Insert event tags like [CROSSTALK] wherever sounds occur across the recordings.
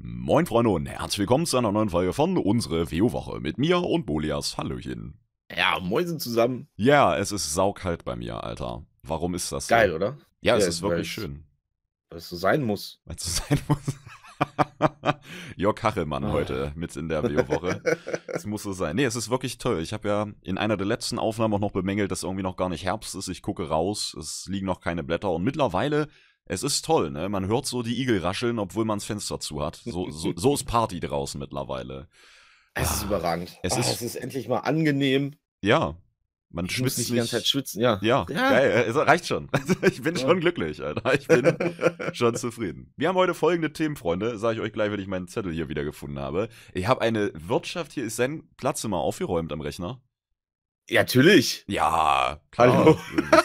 Moin Freunde und herzlich willkommen zu einer neuen Folge von Unsere WoW-Woche mit mir und Bolias. Hallöchen. Ja, moin zusammen. Ja, es ist saukalt bei mir, Alter. Warum ist das so? Geil, oder? Ja, es ist wirklich schön. Weil es so sein muss. Weil es so [LAUGHS] sein muss. Jörg Kachelmann oh. heute mit in der WoW-Woche. Es muss so sein. Nee, es ist wirklich toll. Ich habe ja in einer der letzten Aufnahmen auch noch bemängelt, dass irgendwie noch gar nicht Herbst ist. Ich gucke raus, es liegen noch keine Blätter und mittlerweile es ist toll, ne? Man hört so die Igel rascheln, obwohl man das Fenster zu hat. So, so, so ist Party draußen mittlerweile. Es ist ah, überragend. Es, oh, ist, es ist endlich mal angenehm. Ja. Man ich schwitzt nicht die ganze Zeit schwitzen, ja. Ja, ja. geil. Es reicht schon. [LAUGHS] ich bin ja. schon glücklich, Alter. Ich bin [LAUGHS] schon zufrieden. Wir haben heute folgende Themen, Freunde. Sage ich euch gleich, wenn ich meinen Zettel hier wieder gefunden habe. Ich habe eine Wirtschaft, hier ist sein Platz immer aufgeräumt am Rechner. Ja, natürlich. Ja, klar. Hallo.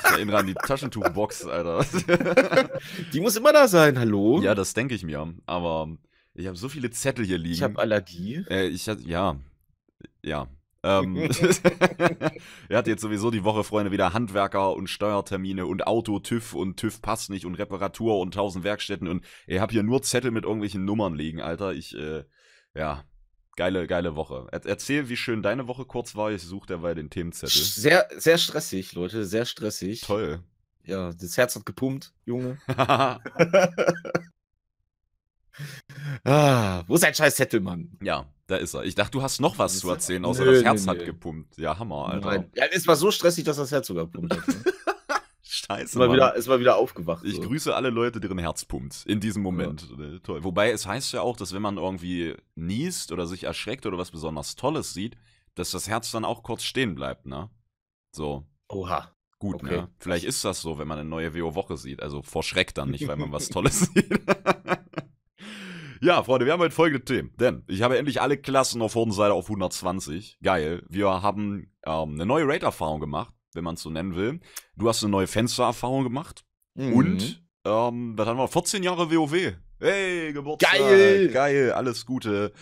Ich erinnere an die Taschentuchbox, Alter. [LAUGHS] Die muss immer da sein, hallo? Ja, das denke ich mir. Aber ich habe so viele Zettel hier liegen. Ich habe Allergie. Äh, ich ja, ja. Ähm, [LAUGHS] er hat jetzt sowieso die Woche, Freunde, wieder Handwerker und Steuertermine und Auto, TÜV und TÜV passt nicht und Reparatur und tausend Werkstätten und ich habe hier nur Zettel mit irgendwelchen Nummern liegen, Alter. Ich, äh, ja, Geile, geile Woche. erzähl, wie schön deine Woche kurz war. Ich suche derweil den Themenzettel. Sehr, sehr stressig, Leute. Sehr stressig. Toll. Ja, das Herz hat gepumpt, Junge. [LAUGHS] [LAUGHS] ah, wo ist ein scheiß Zettel, Mann? Ja, da ist er. Ich dachte, du hast noch was zu erzählen, außer nö, das Herz nö, hat nö. gepumpt. Ja, Hammer, Alter. Nein. Ja, es war so stressig, dass das Herz sogar gepumpt hat. Ne? [LAUGHS] Scheiße. Ist mal, wieder, ist mal wieder aufgewacht. Ich so. grüße alle Leute, deren Herz pumpt. In diesem Moment. Ja. Toll. Wobei es heißt ja auch, dass wenn man irgendwie niest oder sich erschreckt oder was besonders Tolles sieht, dass das Herz dann auch kurz stehen bleibt, ne? So. Oha. Gut, okay. ne? Vielleicht ist das so, wenn man eine neue WO-Woche sieht. Also vor Schreck dann nicht, weil man was [LAUGHS] Tolles sieht. [LAUGHS] Ja, Freunde, wir haben heute folgende Themen. Denn ich habe endlich alle Klassen auf Hodenseite auf 120. Geil. Wir haben ähm, eine neue Raid-Erfahrung gemacht wenn man es so nennen will. Du hast eine neue Fenstererfahrung gemacht. Mhm. Und, ähm, was haben wir? 14 Jahre WoW. Hey, Geburtstag. Geil. Geil, alles Gute.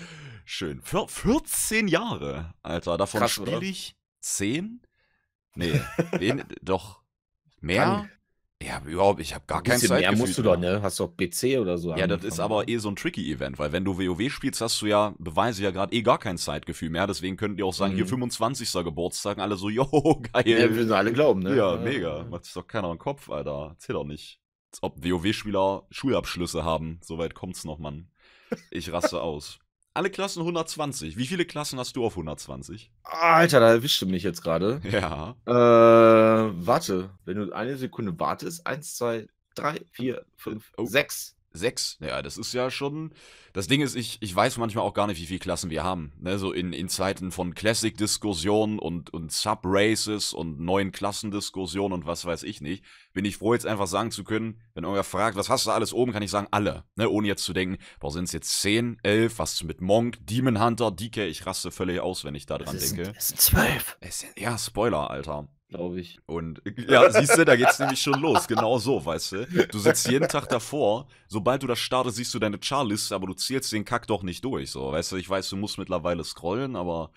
Schön. Für 14 Jahre, Alter. Davon spiele ich 10? Nee, [LAUGHS] wen, doch mehr? Ja, überhaupt, ich habe gar kein Zeitgefühl. mehr musst du doch, ne? Hast doch PC oder so. Ja, das ist aber eh so ein tricky Event, weil wenn du WoW spielst, hast du ja, beweise ja gerade eh gar kein Zeitgefühl mehr. Deswegen könnten die auch sagen, mhm. hier 25. Geburtstag, alle so, [LAUGHS] yo, geil. Ja, wir sind alle glauben, ne? Ja, ja mega. Macht sich doch keiner im Kopf, Alter. Erzähl doch nicht. Als ob WoW-Spieler Schulabschlüsse haben. Soweit kommt's noch, Mann. Ich raste aus. Alle Klassen 120. Wie viele Klassen hast du auf 120? Alter, da erwischte mich jetzt gerade. Ja. Äh, warte. Wenn du eine Sekunde wartest, eins, zwei, drei, vier, fünf, oh. sechs. Sechs, ja, das ist ja schon. Das Ding ist, ich, ich weiß manchmal auch gar nicht, wie viele Klassen wir haben. Ne, so in, in Zeiten von Classic-Diskussionen und, und Sub-Races und neuen Klassendiskussionen und was weiß ich nicht, bin ich froh, jetzt einfach sagen zu können, wenn irgendwer fragt, was hast du alles oben, kann ich sagen, alle. Ne, ohne jetzt zu denken, boah, sind es jetzt zehn, elf, was mit Monk, Demon Hunter, DK, ich raste völlig aus, wenn ich da dran denke. Es sind zwölf. Ja, Spoiler, Alter glaube ich. Und ja, siehst du, da geht's nämlich schon los. Genau so, weißt du. Du sitzt jeden Tag davor, sobald du das startest, siehst du deine Charliste, aber du zählst den Kack doch nicht durch. So, weißt du, ich weiß, du musst mittlerweile scrollen, aber.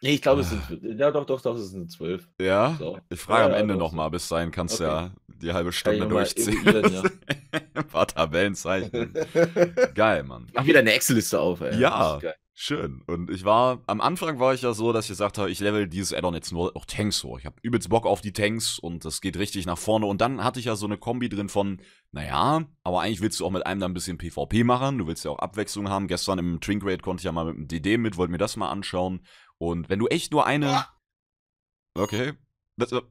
Nee, ich glaube, es sind. Ja, doch, doch, doch, es sind zwölf. Ja? So. Ich frage ja, am Ende ja, nochmal, bis dahin kannst du okay. ja die halbe Stunde durchziehen. Ja. [LAUGHS] Ein paar Tabellenzeichen. [LAUGHS] geil, Mann. Mach wieder eine Excel-Liste auf, ey. Ja. Schön. Und ich war, am Anfang war ich ja so, dass ich gesagt habe, ich level dieses Addon jetzt nur auch Tanks hoch. Ich habe übelst Bock auf die Tanks und das geht richtig nach vorne. Und dann hatte ich ja so eine Kombi drin von, naja, aber eigentlich willst du auch mit einem da ein bisschen PvP machen. Du willst ja auch Abwechslung haben. Gestern im Trink Raid konnte ich ja mal mit dem DD mit, wollte mir das mal anschauen. Und wenn du echt nur eine. Okay. Das, äh,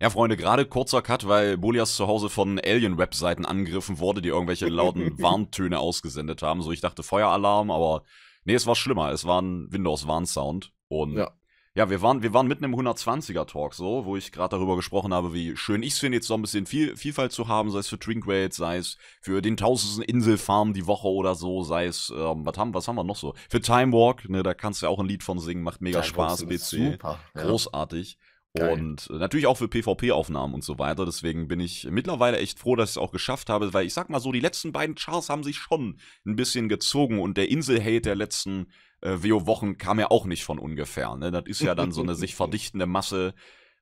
ja, Freunde, gerade kurzer Cut, weil Bolias zu Hause von Alien-Webseiten angegriffen wurde, die irgendwelche lauten [LAUGHS] Warntöne ausgesendet haben. So, ich dachte Feueralarm, aber Nee, es war schlimmer. Es war ein Windows-Warnsound. Und ja. ja, wir waren, wir waren mitten im 120er-Talk so, wo ich gerade darüber gesprochen habe, wie schön ich es finde, jetzt so ein bisschen viel, Vielfalt zu haben, sei es für Drinkrate, sei es für den tausendsten Inselfarm die Woche oder so, sei es, ähm, was, haben, was haben wir noch so? Für Time Walk, ne, da kannst du ja auch ein Lied von singen, macht mega Time Spaß, PC. Super, Großartig. Und Geil. natürlich auch für PvP-Aufnahmen und so weiter. Deswegen bin ich mittlerweile echt froh, dass ich es auch geschafft habe, weil ich sag mal so, die letzten beiden Charts haben sich schon ein bisschen gezogen und der Insel-Hate der letzten äh, WoW-Wochen kam ja auch nicht von ungefähr. Ne? Das ist ja dann so eine [LAUGHS] sich verdichtende Masse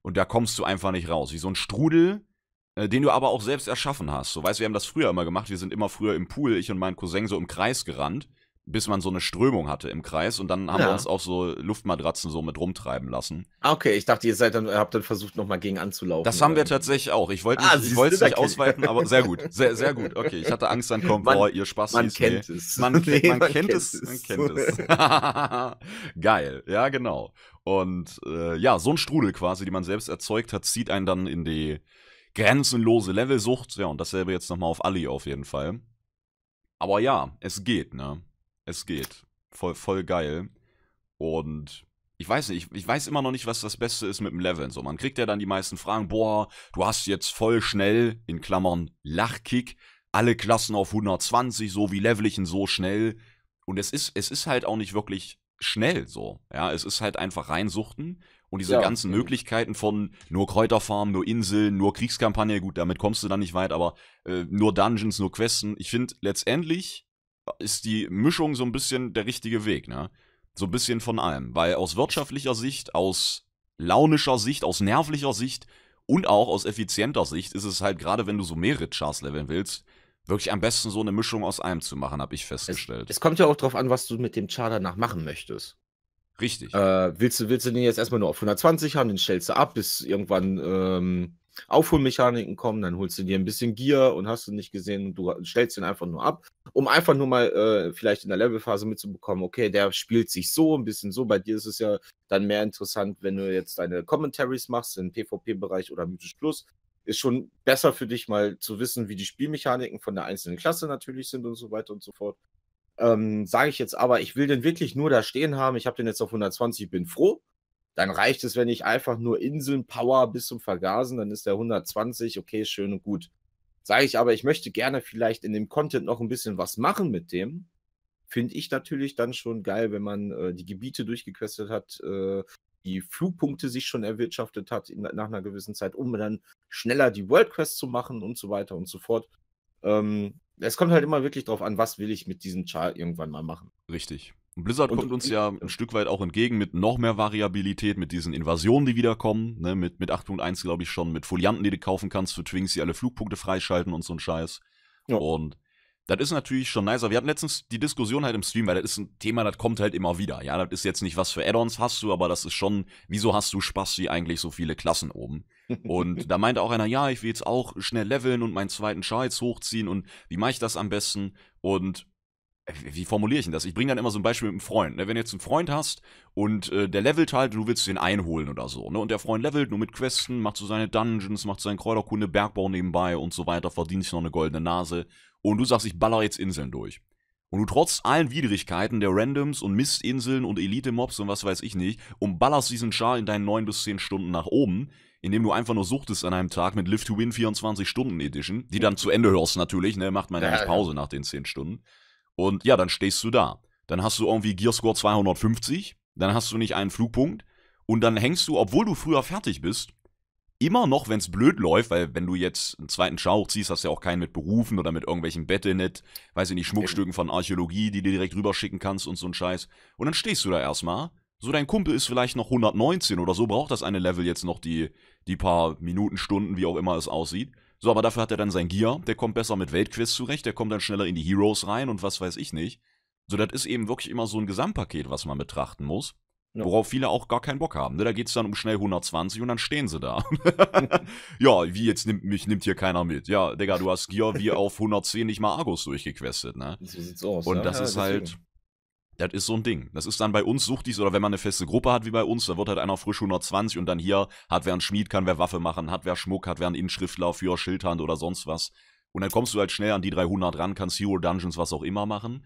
und da kommst du einfach nicht raus. Wie so ein Strudel, äh, den du aber auch selbst erschaffen hast. So weißt wir haben das früher immer gemacht. Wir sind immer früher im Pool, ich und mein Cousin so im Kreis gerannt bis man so eine Strömung hatte im Kreis und dann haben Ja. wir uns auf so Luftmatratzen so mit rumtreiben lassen. Ah, okay, ich dachte, ihr seid dann, habt dann versucht, nochmal gegen anzulaufen. Das haben wir tatsächlich auch. Ich wollte Ah, nicht, wollte es nicht ausweiten, aber sehr gut. Sehr, sehr gut. [LAUGHS] Okay, ich hatte Angst, dann kommt, Man- boah, ihr Spaß. Man kennt es. Man, kennt, [LAUGHS] Nee, man, kennt es, man kennt es. [LAUGHS] Geil, ja, genau. Und äh, ja, so ein Strudel quasi, die man selbst erzeugt hat, zieht einen dann in die grenzenlose Levelsucht. Ja, und dasselbe jetzt nochmal auf Ali auf jeden Fall. Aber ja, es geht, ne? Es geht. Voll, voll geil. Und ich weiß nicht, ich, ich weiß immer noch nicht, was das Beste ist mit dem Leveln. So, man kriegt ja dann die meisten Fragen, boah, du hast jetzt voll schnell, in Klammern Lachkick, alle Klassen auf 120, so wie level ich ihn so schnell. Und es ist, es ist halt auch nicht wirklich schnell so. Ja, es ist halt einfach reinsuchten. Und diese Ja. ganzen Möglichkeiten von nur Kräuterfarm, nur Inseln, nur Kriegskampagne, gut, damit kommst du dann nicht weit, aber äh, nur Dungeons, nur Questen. Ich finde, letztendlich ist die Mischung so ein bisschen der richtige Weg, ne? So ein bisschen von allem. Weil aus wirtschaftlicher Sicht, aus launischer Sicht, aus nervlicher Sicht und auch aus effizienter Sicht ist es halt, gerade wenn du so mehrere Chars leveln willst, wirklich am besten so eine Mischung aus allem zu machen, habe ich festgestellt. Es kommt ja auch drauf an, was du mit dem Char danach machen möchtest. Richtig. Äh, willst, du, willst du den jetzt erstmal nur auf 120 haben, den stellst du ab, bis irgendwann ähm, Aufholmechaniken kommen, dann holst du dir ein bisschen Gear und hast du nicht gesehen, du stellst den einfach nur ab, um einfach nur mal äh, vielleicht in der Levelphase mitzubekommen, okay, der spielt sich so, ein bisschen so. Bei dir ist es ja dann mehr interessant, wenn du jetzt deine Commentaries machst im PvP-Bereich oder Mythisch Plus. Ist schon besser für dich mal zu wissen, wie die Spielmechaniken von der einzelnen Klasse natürlich sind und so weiter und so fort. Ähm, Sage ich jetzt aber, ich will den wirklich nur da stehen haben. Ich habe den jetzt auf 120, bin froh. Dann reicht es, wenn ich einfach nur Inseln Power bis zum Vergasen, dann ist der 120, okay, schön und gut. Sage ich aber, ich möchte gerne vielleicht in dem Content noch ein bisschen was machen mit dem. Finde ich natürlich dann schon geil, wenn man äh, die Gebiete durchgequestet hat, äh, die Flugpunkte sich schon erwirtschaftet hat in, nach einer gewissen Zeit, um dann schneller die World Quest zu machen und so weiter und so fort. Ähm, es kommt halt immer wirklich drauf an, was will ich mit diesem Char irgendwann mal machen. Richtig. Und Blizzard Und- kommt uns ja ein Stück weit auch entgegen mit noch mehr Variabilität, mit diesen Invasionen, die wiederkommen, ne, mit, mit 8.1 glaube ich schon, mit Folianten, die du kaufen kannst für Twinks, die alle Flugpunkte freischalten und so ein Scheiß. Ja. Und das ist natürlich schon nicer. Wir hatten letztens die Diskussion halt im Stream, weil das ist ein Thema, das kommt halt immer wieder. Ja, das ist jetzt nicht was für Add-ons hast du, aber das ist schon, wieso hast du Spaß wie eigentlich so viele Klassen oben? Und [LAUGHS] da meinte auch einer, ja, ich will jetzt auch schnell leveln und meinen zweiten Char jetzt hochziehen und wie mache ich das am besten? Und wie formuliere ich denn das? Ich bringe dann immer so ein Beispiel mit einem Freund. Ne? Wenn du jetzt einen Freund hast und äh, der levelt halt, du willst den einholen oder so, ne? Und der Freund levelt nur mit Questen, macht so seine Dungeons, macht seinen Kräuterkunde, Bergbau nebenbei und so weiter, verdient sich noch eine goldene Nase. Und du sagst, ich baller jetzt Inseln durch. Und du trotz allen Widrigkeiten der Randoms und Mistinseln und Elite-Mobs und was weiß ich nicht, und ballerst diesen Char in deinen 9 bis 10 Stunden nach oben, indem du einfach nur suchtest an einem Tag mit Live to Win 24 Stunden Edition, die dann zu Ende hörst natürlich, ne, macht man ja Ja, nicht. Pause nach den 10 Stunden. Und ja, dann stehst du da. Dann hast du irgendwie Gearscore 250, dann hast du nicht einen Flugpunkt und dann hängst du, obwohl du früher fertig bist, immer noch, wenn es blöd läuft, weil wenn du jetzt einen zweiten Schauch ziehst, hast du ja auch keinen mit Berufen oder mit irgendwelchen Battlenet, weiß ich nicht, Schmuckstücken von Archäologie, die du direkt rüberschicken kannst und so ein Scheiß. Und dann stehst du da erstmal. So, dein Kumpel ist vielleicht noch 119 oder so, braucht das eine Level jetzt noch die, die paar Minuten, Stunden, wie auch immer es aussieht. So, aber dafür hat er dann sein Gear, der kommt besser mit Weltquests zurecht, der kommt dann schneller in die Heroes rein und was weiß ich nicht. So, das ist eben wirklich immer so ein Gesamtpaket, was man betrachten muss. Ja. Worauf viele auch gar keinen Bock haben. Ne? Da geht's dann um schnell 120 und dann stehen sie da. [LAUGHS] ja, wie jetzt nimmt mich nimmt hier keiner mit. Ja, Digga, du hast Gear wie auf 110 nicht mal Argus durchgequestet, ne? So sieht's aus. Und ja? das Ja, ist deswegen. halt, das ist so ein Ding. Das ist dann bei uns suchtig, oder wenn man eine feste Gruppe hat wie bei uns, da wird halt einer frisch 120 und dann hier hat wer einen Schmied, kann wer Waffe machen, hat wer Schmuck, hat wer einen Inschriftler für Schildhand oder sonst was. Und dann kommst du halt schnell an die 300 ran, kannst Hero Dungeons, was auch immer machen.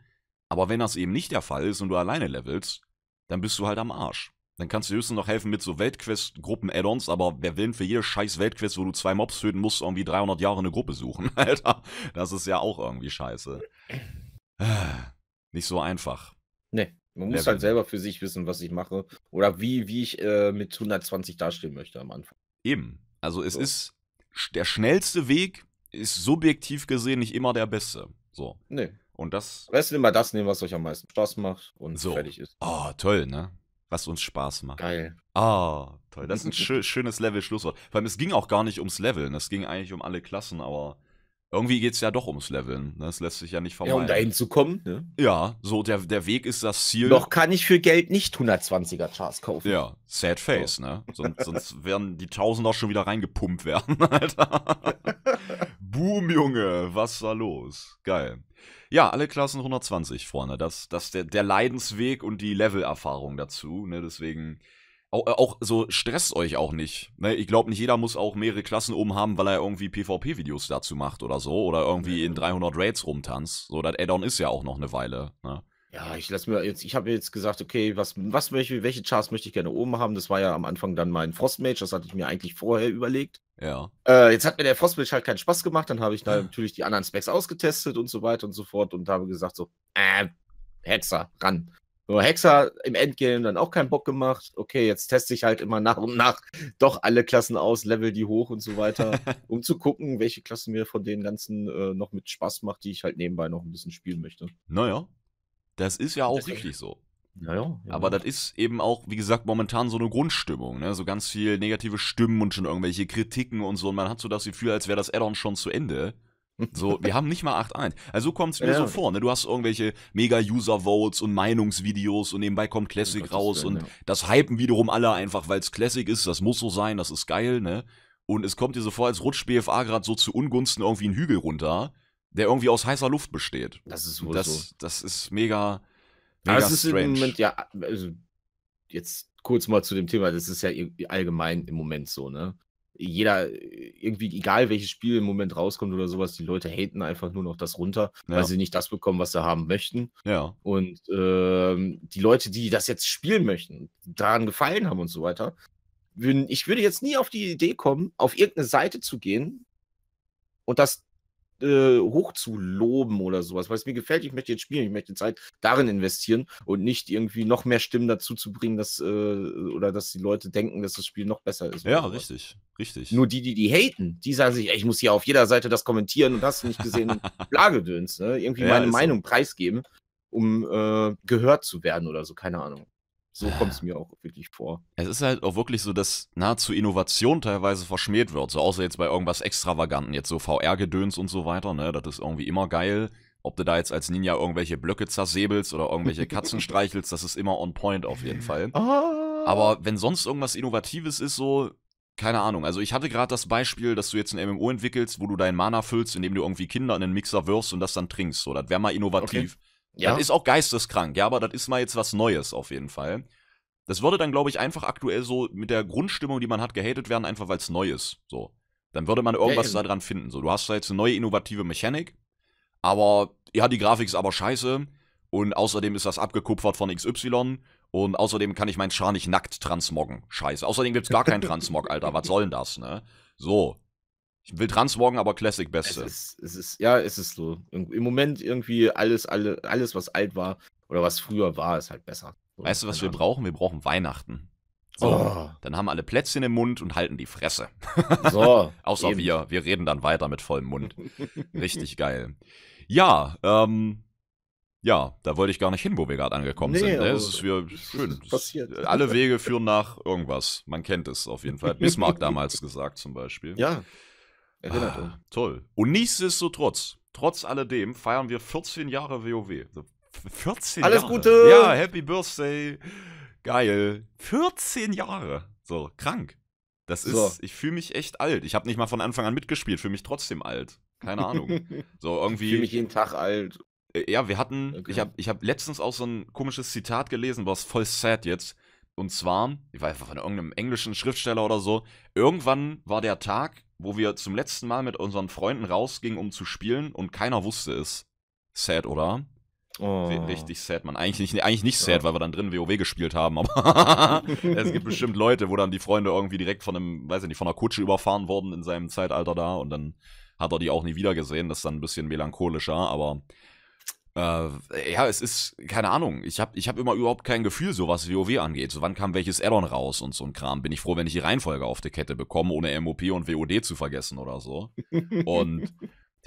Aber wenn das eben nicht der Fall ist und du alleine levelst, dann bist du halt am Arsch. Dann kannst du höchstens noch helfen mit so Weltquest-Gruppen-Add-ons, aber wer will denn für jede scheiß Weltquest, wo du zwei Mobs töten musst, irgendwie 300 Jahre eine Gruppe suchen, [LAUGHS] Alter? Das ist ja auch irgendwie scheiße. Nicht so einfach. Nee, man muss Level. halt selber für sich wissen, was ich mache. Oder wie, wie ich äh, mit 120 dastehen möchte am Anfang. Eben. Also es So. ist der schnellste Weg ist subjektiv gesehen nicht immer der beste. So. Nee. Und das. Am besten immer das nehmen, was euch am meisten Spaß macht und So. fertig ist. Oh, toll, ne? Was uns Spaß macht. Geil. Ah, toll. Das ist ein schö schönes Level-Schlusswort. Vor allem, es ging auch gar nicht ums Leveln. Es ging eigentlich um alle Klassen, aber irgendwie geht es ja doch ums Leveln. Ne? Das lässt sich ja nicht Ja, vermeiden. um dahin zu kommen. Ne? Ja, so der, der Weg ist das Ziel. Noch kann ich für Geld nicht 120er Chars kaufen. Ja, sad face, ne? Sonst, sonst [LAUGHS] werden die Tausender schon wieder reingepumpt werden, [LAUGHS] Alter. Boom, Junge, was da los? Geil. Ja, alle Klassen 120 vorne. Das, das der, der Leidensweg und die Levelerfahrung dazu, ne? Deswegen. Auch, auch so stresst euch auch nicht. Ne? Ich glaube, nicht jeder muss auch mehrere Klassen oben haben, weil er irgendwie PvP-Videos dazu macht oder so. Oder irgendwie in 300 Raids rumtanzt. So, das Add-on ist ja auch noch eine Weile. Ne? Ja, ich lasse mir jetzt, ich habe jetzt gesagt, okay, was, was möchte, welche Chars möchte ich gerne oben haben? Das war ja am Anfang dann mein Frostmage, das hatte ich mir eigentlich vorher überlegt. Ja. Äh, jetzt hat mir der Frostmage halt keinen Spaß gemacht, dann habe ich da natürlich die anderen Specs ausgetestet und so weiter und so fort und habe gesagt so, äh, Hexer, ran. So, Hexer im Endgame dann auch keinen Bock gemacht. Okay, jetzt teste ich halt immer nach und nach doch alle Klassen aus, level die hoch und so weiter, [LAUGHS] um zu gucken, welche Klassen mir von den ganzen äh, noch mit Spaß macht, die ich halt nebenbei noch ein bisschen spielen möchte. Naja. Das ist ja auch Deswegen- richtig so. Naja, Aber das ist eben auch, wie gesagt, momentan so eine Grundstimmung, ne? So ganz viel negative Stimmen und schon irgendwelche Kritiken und so. Und man hat so das Gefühl, als wäre das Add-on schon zu Ende. So, wir haben nicht mal 8.1. Also so kommt es mir Ja. so vor, ne? Du hast irgendwelche Mega-User-Votes und Meinungsvideos und nebenbei kommt Classic Gottes raus Willen, und ja. das hypen wiederum alle einfach, weil es Classic ist, das muss so sein, das ist geil, ne? Und es kommt dir so vor, als rutscht BFA gerade so zu Ungunsten irgendwie einen Hügel runter, der irgendwie aus heißer Luft besteht. Das ist wohl so. Das, das ist mega, mega Aber es ist strange. im Moment, ja, also jetzt kurz mal zu dem Thema, das ist ja allgemein im Moment so, ne? Jeder, irgendwie, egal welches Spiel im Moment rauskommt oder sowas, die Leute haten einfach nur noch das runter, Ja. weil sie nicht das bekommen, was sie haben möchten. ja. Und ähm, die Leute, die das jetzt spielen möchten, daran gefallen haben und so weiter, würden, ich würde jetzt nie auf die Idee kommen, auf irgendeine Seite zu gehen und das äh, hoch zu loben oder sowas, weil es mir gefällt, ich möchte jetzt spielen, ich möchte Zeit darin investieren und nicht irgendwie noch mehr Stimmen dazu zu bringen, dass äh, oder dass die Leute denken, dass das Spiel noch besser ist. Ja, richtig, richtig. Nur die, die die haten, die sagen sich, ey, ich muss hier auf jeder Seite das kommentieren und hast du nicht gesehen [LAUGHS] Blagedöns, ne? Irgendwie Ja, meine ist so. Meinung preisgeben, um äh, gehört zu werden oder so, keine Ahnung. So kommt es mir auch wirklich vor. es ist halt auch wirklich so, dass nahezu Innovation teilweise verschmäht wird. So außer jetzt bei irgendwas Extravaganten, jetzt so VR-Gedöns und so weiter, ne? Das ist irgendwie immer geil. Ob du da jetzt als Ninja irgendwelche Blöcke zersäbelst oder irgendwelche [LAUGHS] Katzen streichelst, das ist immer on point auf jeden Fall. Ah, Aber wenn sonst irgendwas Innovatives ist, so, keine Ahnung. Also ich hatte gerade das Beispiel, dass du jetzt ein MMO entwickelst, wo du deinen Mana füllst, indem du irgendwie Kinder in den Mixer wirfst und das dann trinkst. So, das wäre mal innovativ. Ja, Das ist auch geisteskrank, ja, aber das ist mal jetzt was Neues auf jeden Fall. Das würde dann, glaube ich, einfach aktuell so mit der Grundstimmung, die man hat, gehatet werden, einfach weil es neu ist. So. Dann würde man irgendwas eben. da dran finden. So, du hast da jetzt eine neue innovative Mechanik, aber ja, die Grafik ist aber scheiße und außerdem ist das abgekupfert von XY und außerdem kann ich meinen Char nicht nackt transmoggen. Scheiße. Außerdem gibt's gar keinen Transmog, Alter. Was soll denn das, ne? So. Ich will transmoggen, aber Classic es Beste. ist, es ist, ja, es ist so. Im Moment irgendwie alles, alle, alles, was alt war oder was früher war, ist halt besser. So, Weißt du, was wir brauchen? Wir brauchen Weihnachten. So. Ahnung. Dann haben alle Plätzchen im Mund und halten die Fresse. Oh, so. [LAUGHS] Außer eben. wir. Wir reden dann weiter mit vollem Mund. [LAUGHS] Richtig geil. Ja, ähm. Ja, da wollte ich gar nicht hin, wo wir gerade angekommen Nee, sind. Ne? Es ist wieder es schön. passiert. Alle Wege führen nach irgendwas. Man kennt es auf jeden Fall. Bismarck damals gesagt zum Beispiel. Ja. Erinnert Ah, uns. toll. Und nichtsdestotrotz, trotz alledem, feiern wir 14 Jahre WoW. So, f- 14 Alles Jahre. Gute! Ja, Happy Birthday. Geil. 14 Jahre. So, krank. Das ist, So. ich fühle mich echt alt. Ich habe nicht mal von Anfang an mitgespielt, fühle mich trotzdem alt. Keine Ahnung. [LAUGHS] So Ich irgendwie. fühle mich jeden Tag alt. Äh, Ja, wir hatten, Okay. ich habe ich hab letztens auch so ein komisches Zitat gelesen, was voll sad jetzt. Und zwar, ich weiß von irgendeinem englischen Schriftsteller oder so, irgendwann war der Tag, wo wir zum letzten Mal mit unseren Freunden rausgingen, um zu spielen und keiner wusste es. Sad, oder? Oh. Richtig sad, man. Eigentlich nicht, eigentlich nicht sad, Ja. weil wir dann drin WoW gespielt haben, aber [LAUGHS] es gibt bestimmt Leute, wo dann die Freunde irgendwie direkt von einem, weiß ich nicht, von einer Kutsche überfahren wurden in seinem Zeitalter da und dann hat er die auch nie wieder gesehen. Das ist dann ein bisschen melancholischer, aber äh, ja, es ist, keine Ahnung, ich habe ich hab immer überhaupt kein Gefühl, so was WoW angeht. So wann kam welches Addon raus und so ein Kram. Bin ich froh, wenn ich die Reihenfolge auf die Kette bekomme, ohne MOP und WOD zu vergessen oder so. [LAUGHS] Und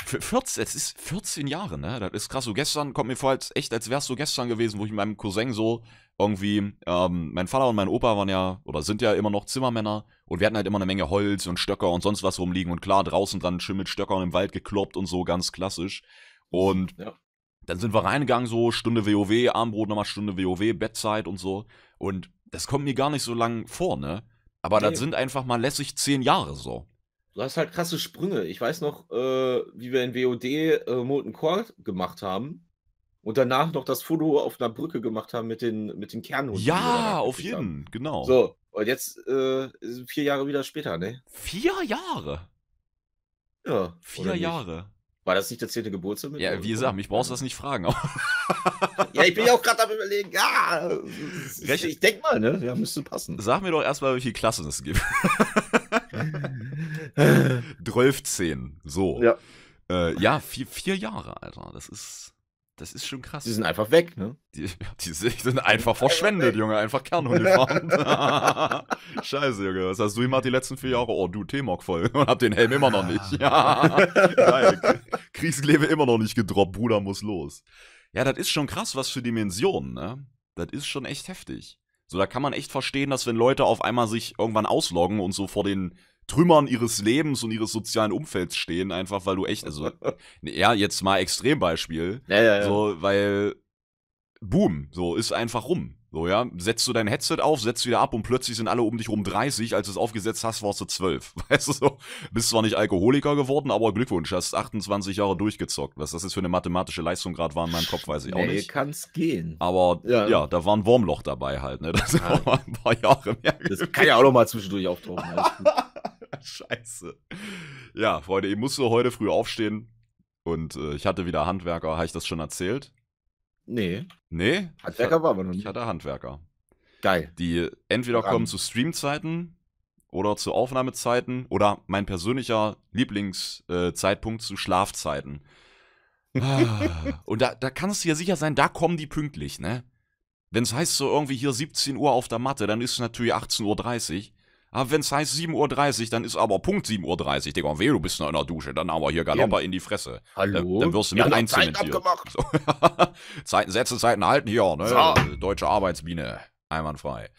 Für 14, es ist 14 Jahre, ne? Das ist krass. So gestern kommt mir vor, als echt, als wär's so gestern gewesen, wo ich mit meinem Cousin so irgendwie, ähm, mein Vater und mein Opa waren ja, oder sind ja immer noch Zimmermänner und wir hatten halt immer eine Menge Holz und Stöcker und sonst was rumliegen und klar, draußen dran schön mit Stöckern im Wald gekloppt und so, ganz klassisch. Und Ja. Dann sind wir reingegangen, so Stunde WoW, Armbrot nochmal Stunde WoW, Bettzeit und so. Und das kommt mir gar nicht so lang vor, ne? Aber Nee. das sind einfach mal lässig zehn Jahre so. Du hast halt krasse Sprünge. Ich weiß noch, äh, wie wir in WOD äh, Molten Core gemacht haben und danach noch das Foto auf einer Brücke gemacht haben mit den, mit den Kernhunden. Ja, auf gekriegt haben. jeden, genau. So, und jetzt äh, sind vier Jahre wieder später, ne? Vier Jahre. Ja. Vier? Jahre. War das nicht der zehnte Geburtstag? Ja, wie gesagt, mich brauchst du das nicht fragen. [LAUGHS] Ja, ich bin ja auch gerade am überlegen. Ja, [LAUGHS] Recht- ich denk mal, ne? Ja, müsste passen. Sag mir doch erstmal, wie viele Klassen es gibt. [LAUGHS] 12, so. Ja. Äh, ja, vier, vier Jahre, Alter. Das ist, das ist schon krass. Die sind einfach weg, ne? Die, die sind einfach verschwendet, Junge. Einfach Kernuniformen. [LAUGHS] [LAUGHS] Scheiße, Junge. Was hast du gemacht die letzten vier Jahre? Oh, du, T-Mog voll. Und [LAUGHS] hab den Helm immer noch nicht. Ja. Geil. Kriegslebe immer noch nicht gedroppt. Bruder muss los. Ja, das ist schon krass, was für Dimensionen, ne? Das ist schon echt heftig. So, da kann man echt verstehen, dass wenn Leute auf einmal sich irgendwann ausloggen und so vor den Trümmern ihres Lebens und ihres sozialen Umfelds stehen, einfach weil du echt, also, [LAUGHS] ja, jetzt mal Extrembeispiel, Ja, ja, ja. so, weil, boom, so, ist einfach rum. So, ja, setzt du dein Headset auf, setzt wieder ab und plötzlich sind alle um dich rum 30, als du es aufgesetzt hast, warst du 12. [LAUGHS] Weißt du so? Bist zwar nicht Alkoholiker geworden, aber Glückwunsch, hast 28 Jahre durchgezockt. Was das jetzt für eine mathematische Leistung gerade war in meinem Kopf, weiß ich auch nee, nicht. kann's gehen. Aber ja. Ja. da war ein Wurmloch dabei halt, ne? Das [LAUGHS] Ja. auch mal ein paar Jahre mehr. Das kann ja auch noch mal zwischendurch auftauchen. [LAUGHS] Scheiße. Ja, Freunde, ich musste heute früh aufstehen und äh, ich hatte wieder Handwerker. Habe ich das schon erzählt? Nee, Nee? Handwerker war aber noch Ich nicht. hatte Handwerker. Geil. Die entweder Ran. kommen zu Streamzeiten oder zu Aufnahmezeiten oder mein persönlicher Lieblingszeitpunkt äh, zu Schlafzeiten. Ah, und da, da kannst du dir sicher sein, da kommen die pünktlich, ne? Wenn es heißt so irgendwie hier 17 Uhr auf der Matte, dann ist es natürlich 18.30 Uhr. Aber wenn es heißt 7.30 Uhr, dann ist aber Punkt 7.30 Uhr. Digga, weh, du bist noch in der Dusche, dann aber hier Galopper in die Fresse. Hallo? Dann, wirst du mit Zeit einzementiert. So. [LAUGHS] Zeiten, Sätze, Zeiten halten hier, ne? So. Deutsche Arbeitsbiene. Einwandfrei.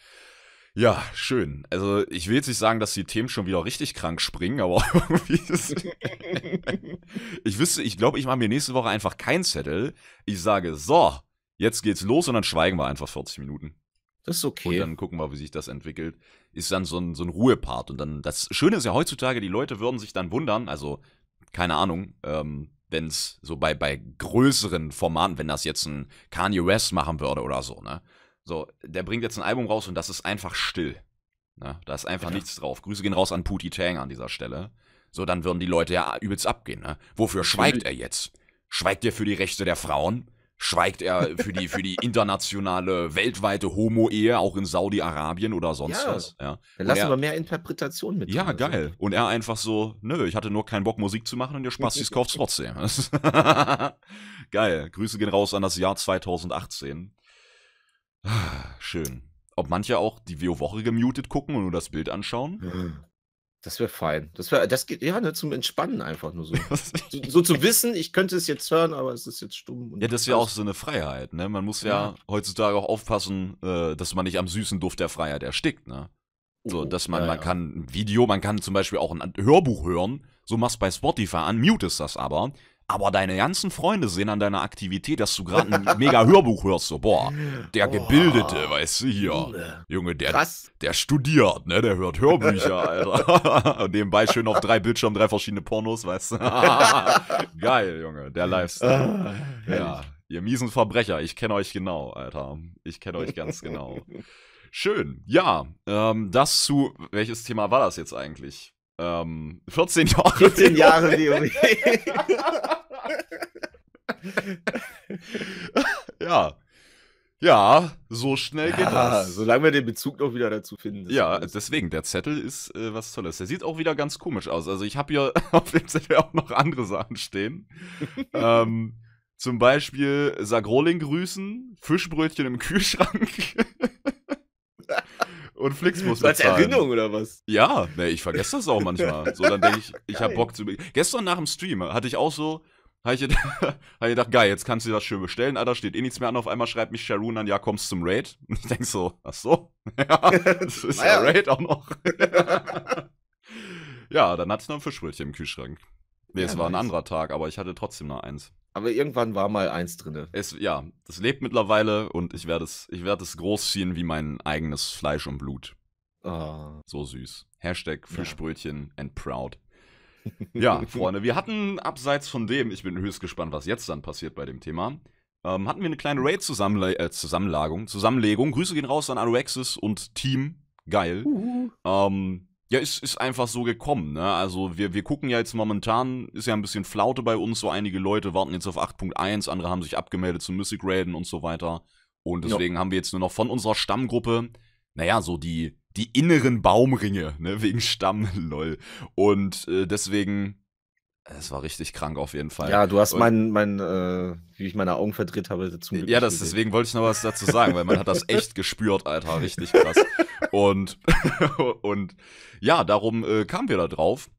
Ja, schön. Also, ich will jetzt nicht sagen, dass die Themen schon wieder richtig krank springen, aber [LAUGHS] irgendwie ist [LAUGHS] Ich wüsste, ich glaube, ich mache mir nächste Woche einfach keinen Zettel. Ich sage, so, jetzt geht's los und dann schweigen wir einfach 40 Minuten. Das ist Und okay. dann gucken wir, wie sich das entwickelt. Ist dann so ein, so ein Ruhepart. Und dann, das Schöne ist ja heutzutage, die Leute würden sich dann wundern, also, keine Ahnung, ähm, wenn es so bei, bei größeren Formaten, wenn das jetzt ein Kanye West machen würde oder so, ne? So, der bringt jetzt ein Album raus und das ist einfach still. Ne? Da ist einfach Ja. nichts drauf. Grüße gehen raus an Pootie Tang an dieser Stelle. So, dann würden die Leute ja übelst abgehen, ne? Wofür schweigt er jetzt? Schweigt er für die Rechte der Frauen? Schweigt er für die, für die internationale, weltweite Homo-Ehe, auch in Saudi-Arabien oder sonst Ja. was? Ja. Dann lassen er, wir mehr Interpretation mit. ja, drin. geil. Und er einfach so, nö, ich hatte nur keinen Bock, Musik zu machen und ihr Spastis [LAUGHS] kauft's trotzdem. [LAUGHS] geil. Grüße gehen raus an das Jahr 2018. Ah, Schön. Ob manche auch die WoW-Woche gemutet gucken und nur das Bild anschauen? Das wäre fein. Das wäre, das geht ja ne, zum Entspannen einfach nur so. [LAUGHS] so. So zu wissen, ich könnte es jetzt hören, aber es ist jetzt stumm. Ja, das ist ja auch so eine Freiheit, ne? Man muss ja, Ja. heutzutage auch aufpassen, äh, dass man nicht am süßen Duft der Freiheit erstickt, ne? So, Oh, dass man, ja, man ja. kann ein Video, man kann zum Beispiel auch ein Hörbuch hören, so machst bei Spotify an, mutest das aber, aber deine ganzen Freunde sehen an deiner Aktivität, dass du gerade ein mega Hörbuch hörst, so, boah, der. Gebildete, weißt du, hier, Junge, der, Krass. der studiert, ne, der hört Hörbücher, [LAUGHS] Alter. [LAUGHS] Und nebenbei schön auf drei Bildschirmen drei verschiedene Pornos, weißt du. [LAUGHS] Geil, Junge, der Lifestyle. Ah, Ja, ihr miesen Verbrecher, ich kenne euch genau, Alter. Ich kenne euch ganz genau. Schön. Ja, ähm, das zu. Welches Thema war das jetzt eigentlich? Ähm, [LAUGHS] 14 Jahre. 14 [LAUGHS] Jahre WoW. [LAUGHS] ja. Ja, so schnell geht ja, das. solange wir den Bezug noch wieder dazu finden. Ja, deswegen, der Zettel ist äh, was Tolles. Der sieht auch wieder ganz komisch aus. Also ich habe hier auf dem Zettel auch noch andere Sachen stehen. ähm, zum Beispiel Sagroling grüßen, Fischbrötchen im Kühlschrank. Und Flix muss So als bezahlen. Erinnerung oder was? Ja, ne, ich vergesse das auch manchmal. So, dann denke ich, ich habe. Bock zu. Gestern nach dem Stream hatte ich auch so, habe ich, gedacht- [LAUGHS] hab ich gedacht, geil, jetzt kannst du das schön bestellen, Alter, steht eh nichts mehr an. Auf einmal schreibt mich Sharon an, ja, kommst zum Raid. [LAUGHS] Und ich denk so, ach so, [LAUGHS] ja, das ist ja. Raid auch noch. ja, dann hatte ich noch ein Fischbrötchen im Kühlschrank. Nee, Ja, es war ein nice. anderer Tag, aber ich hatte trotzdem noch eins. Aber irgendwann war mal eins drinne. Es, ja, das lebt mittlerweile und ich werde es, ich werde es großziehen wie mein eigenes Fleisch und Blut. Ah. So süß. Hashtag Ja. Fischbrötchen and proud. Ja, [LAUGHS] Freunde, wir hatten abseits von dem, ich bin höchst gespannt, was jetzt dann passiert bei dem Thema, ähm, hatten wir eine kleine Raid-Zusammenlegung, äh, Zusammenlegung. Grüße gehen raus an Aluexis und Team. Geil. Uhu. Ähm, ja, ist, ist einfach so gekommen, ne? Also wir, wir gucken ja jetzt momentan, ist ja ein bisschen Flaute bei uns, so einige Leute warten jetzt auf 8.1, andere haben sich abgemeldet zum Mythic Raiden und so weiter. Und Ja. deswegen haben wir jetzt nur noch von unserer Stammgruppe, naja, so die, die inneren Baumringe, ne, wegen Stamm, [LAUGHS] lol. Und äh, deswegen, es war richtig krank auf jeden Fall. Ja, du hast Und- mein, mein äh, wie ich meine Augen verdreht habe, zum Glück Ja, das, deswegen wollte ich noch was dazu sagen, weil man hat das [LAUGHS] echt gespürt, Alter, richtig krass. Und, [LAUGHS] und ja, darum äh, kamen wir da drauf.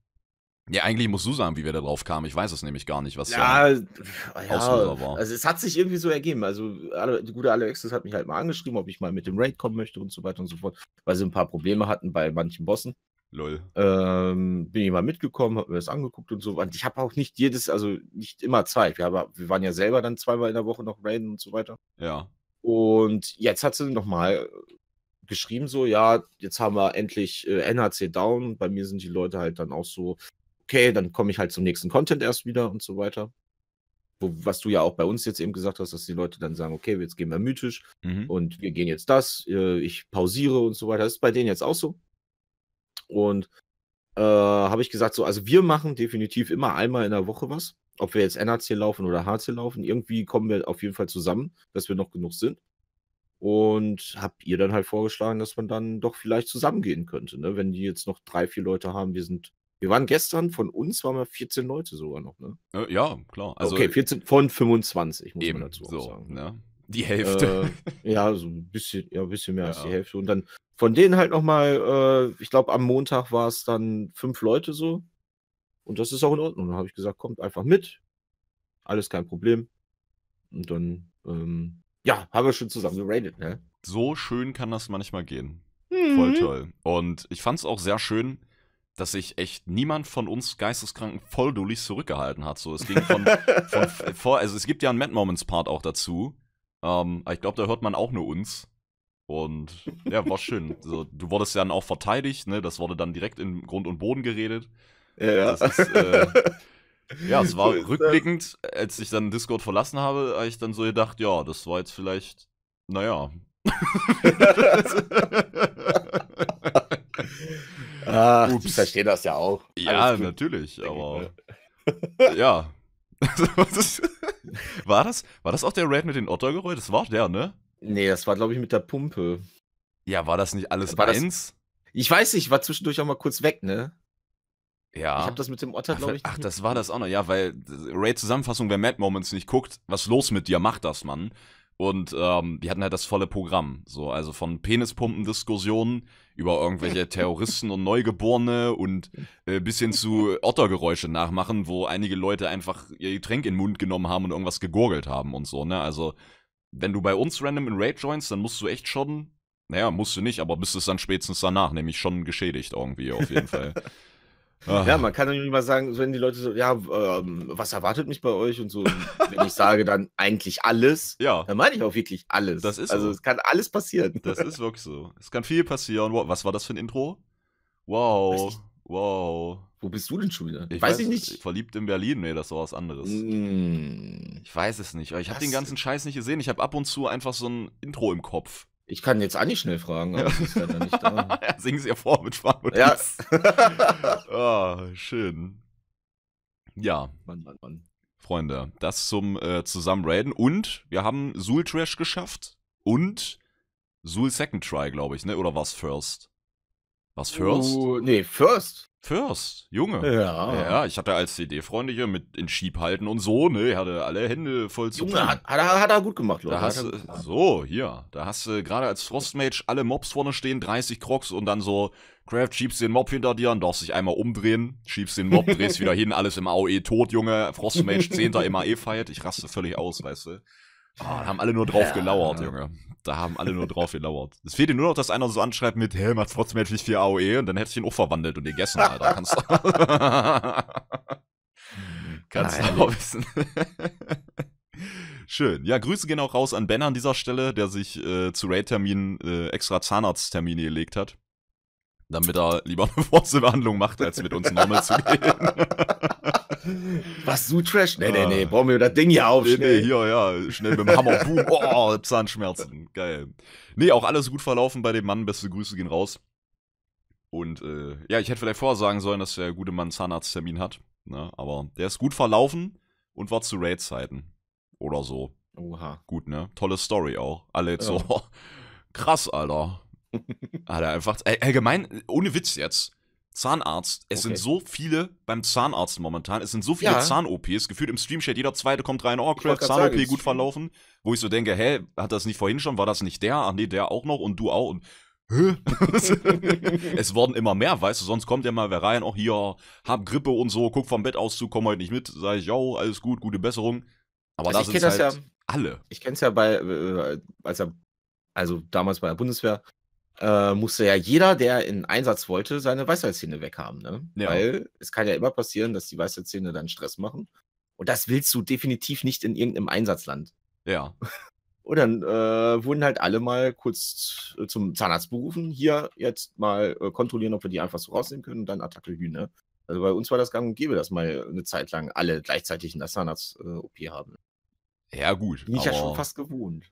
Ja, eigentlich musst du sagen, wie wir da drauf kamen. Ich weiß es nämlich gar nicht, was Ja, da- ja, Auslöser war. also es hat sich irgendwie so ergeben. Also alle, die gute Alexis hat mich halt mal angeschrieben, ob ich mal mit dem Raid kommen möchte und so weiter und so fort, weil sie ein paar Probleme hatten bei manchen Bossen. Lol. Ähm, bin ich mal mitgekommen, habe mir das angeguckt und so. Und ich habe auch nicht jedes, also nicht immer Zeit. Wir, haben, wir waren ja selber dann zweimal in der Woche noch raiden und so weiter. Ja. Und jetzt hat sie nochmal geschrieben, so, ja, jetzt haben wir endlich äh, NHC down. Bei mir sind die Leute halt dann auch so, okay, dann komme ich halt zum nächsten Content erst wieder und so weiter. Wo, was du ja auch bei uns jetzt eben gesagt hast, dass die Leute dann sagen, okay, jetzt gehen wir mythisch Mhm. und wir gehen jetzt das, äh, ich pausiere und so weiter. Das ist bei denen jetzt auch so. Und äh, habe ich gesagt, so, also wir machen definitiv immer einmal in der Woche was. Ob wir jetzt NHC laufen oder HC laufen, irgendwie kommen wir auf jeden Fall zusammen, dass wir noch genug sind. Und habt ihr dann halt vorgeschlagen, dass man dann doch vielleicht zusammengehen könnte, ne? Wenn die jetzt noch drei, vier Leute haben, wir sind, wir waren gestern, von uns waren wir 14 Leute sogar noch, ne? Äh, ja, klar. Also okay, 14 von 25, muss eben man dazu auch so, sagen. ne? Die Hälfte. Äh, ja, so ein bisschen, ja, ein bisschen mehr als Ja. die Hälfte. Und dann von denen halt nochmal, äh, ich glaube, am Montag war es dann fünf Leute so. Und das ist auch in Ordnung. Dann habe ich gesagt, kommt einfach mit. Alles kein Problem. Und dann, ähm, ja, haben wir schon zusammen geradet, ne? so schön kann das manchmal gehen. Mhm. Voll toll. Und ich fand es auch sehr schön, dass sich echt niemand von uns Geisteskranken Volldullis zurückgehalten hat. So, es ging von, von [LAUGHS] vor, also es gibt ja einen Mad Moments Part auch dazu. Ähm, ich glaube, da hört man auch nur uns. Und ja, war schön. [LAUGHS] So, du wurdest ja dann auch verteidigt, ne? Das wurde dann direkt in Grund und Boden geredet. Ja, ist, äh, [LAUGHS] Ja, es war So das. rückblickend, als ich dann Discord verlassen habe, habe ich dann so gedacht, ja, das war jetzt vielleicht, naja. [LAUGHS] Ups. ich verstehe das ja auch. ja, natürlich, aber ja. Also, [LAUGHS] war, das, war das auch der Raid mit den Ottergeräusch? Das war der, ne? Nee, das war, glaube ich, mit der Pumpe. Ja, war das nicht alles War das- eins? Ich weiß nicht, war zwischendurch auch mal kurz weg, ne? Ja. Ich habe das mit dem Otter, glaube ich. ach, das war das auch noch. Ja, weil Raid-Zusammenfassung, wer Mad Moments nicht guckt, was los mit dir, macht das, Mann. Und ähm, die hatten halt das volle Programm. So, also von Penispumpen-Diskussionen über irgendwelche [LAUGHS] Terroristen und Neugeborene und äh, bis hin zu Ottergeräusche nachmachen, wo einige Leute einfach ihr Getränk in den Mund genommen haben und irgendwas gegurgelt haben und so, ne? Also, wenn du bei uns random in Raid joinst, dann musst du echt schon, naja, musst du nicht, aber bist es dann spätestens danach, nämlich schon geschädigt irgendwie, auf jeden Fall. [LAUGHS] Ah. Ja, man kann nicht mal sagen, wenn die Leute so, ja, ähm, was erwartet mich bei euch und so. Und wenn ich sage dann eigentlich alles, ja. dann meine ich auch wirklich alles. Das ist Also so. es kann alles passieren. Das ist wirklich so. Es kann viel passieren. Was war das für ein Intro? Wow. Weiß Wow. Wo bist du denn schon wieder? Ich weiß, ich nicht. Verliebt in Berlin? Nee, das war was anderes. Mm, Ich weiß es nicht. Ich habe den ganzen Scheiß nicht gesehen. Ich habe ab und zu einfach so ein Intro im Kopf. Ich kann jetzt Anni schnell fragen, aber Ja. sie ist leider nicht da. [LAUGHS] ja, singen Sie ja vor mit ja. Sprachnotiz. [LAUGHS] Ah, schön. Ja, Mann, Mann, Mann. Freunde, das zum äh, Zusammenraiden. Und wir haben Sul Trash geschafft. Und Sul Second Try, glaube ich, ne? Oder war's First? Was First? Oh, nee, First. First, Junge. Ja. Ja, ich hatte als CD-Freunde hier mit in Schieb halten und so, ne, ich hatte alle Hände voll zu tun. Junge, hat, hat, er- hat er gut gemacht, Leute. Da hast gemacht. so, hier, da hast du gerade als Frostmage alle Mobs vorne stehen, 30 Crocs und dann so, Craft, schiebst den Mob hinter dir und darfst dich einmal umdrehen, schiebst den Mob, drehst [LAUGHS] wieder hin, alles im AOE tot, Junge, Frostmage 10. im AE-Fight, ich raste völlig aus, weißt du. Oh, da haben alle nur drauf Ja. gelauert, Junge. Da haben alle nur drauf gelauert. Es fehlt dir nur noch, dass einer so anschreibt mit, hä, macht Frostmage nicht viel AOE und dann hätte ich ihn auch verwandelt und gegessen, Alter. [LAUGHS] Kannst du. [LAUGHS] Kannst du auch wissen. [LAUGHS] Schön. Ja, Grüße gehen auch raus an Ben an dieser Stelle, der sich äh, zu Raid-Terminen äh, extra Zahnarzttermine gelegt hat. Damit er lieber eine Wurzelbehandlung macht, als mit uns normal zu gehen. Was, du Trash? Nee, nee, nee, Ah. bauen wir das Ding hier auf, Nee, nee, schnell. hier, ja, schnell mit dem Hammer, boom, oh, Zahnschmerzen, geil. Nee, auch alles gut verlaufen bei dem Mann, beste Grüße gehen raus. Und äh, ja, ich hätte vielleicht vorher sagen sollen, dass der gute Mann Zahnarzttermin hat, ne? aber der ist gut verlaufen und war zu Raid-Zeiten. Oder so. Oha. Gut, ne? Tolle Story auch. Alle jetzt Ja. so, [LAUGHS] krass, Alter. [LAUGHS] Alter, einfach, ey, allgemein, ohne Witz jetzt. Zahnarzt, es sind Okay. so viele beim Zahnarzt momentan, es sind so viele Ja. Zahn-OPs, gefühlt im Stream-Chat, jeder zweite kommt rein, oh, grad Zahn-OP gut Stream- verlaufen, wo ich so denke, hä, hat das nicht vorhin schon, war das nicht der? Ach nee, der auch noch und du auch und [LAUGHS] es wurden immer mehr, weißt du, sonst kommt ja mal wer rein, oh hier, hab Grippe und so, guck vom Bett aus zu, komm heute nicht mit, sag ich, yo, alles gut, gute Besserung. Aber Also da ich sind das halt ja- alle. Ich kenn's ja bei, äh, als er, also damals bei der Bundeswehr, äh, musste ja jeder, der in Einsatz wollte, seine Weisheitszähne weghaben, ne? Ja. Weil es kann ja immer passieren, dass die Weisheitszähne dann Stress machen. Und das willst du definitiv nicht in irgendeinem Einsatzland. Ja. [LAUGHS] Und dann äh, wurden halt alle mal kurz äh, zum Zahnarzt berufen. Hier jetzt mal äh, kontrollieren, ob wir die einfach so rausnehmen können und dann Attacke Hühner. Also bei uns war das gang und gäbe, dass mal eine Zeit lang alle gleichzeitig in der Zahnarzt-OP haben. Ja, gut. Bin ich ja schon fast gewohnt.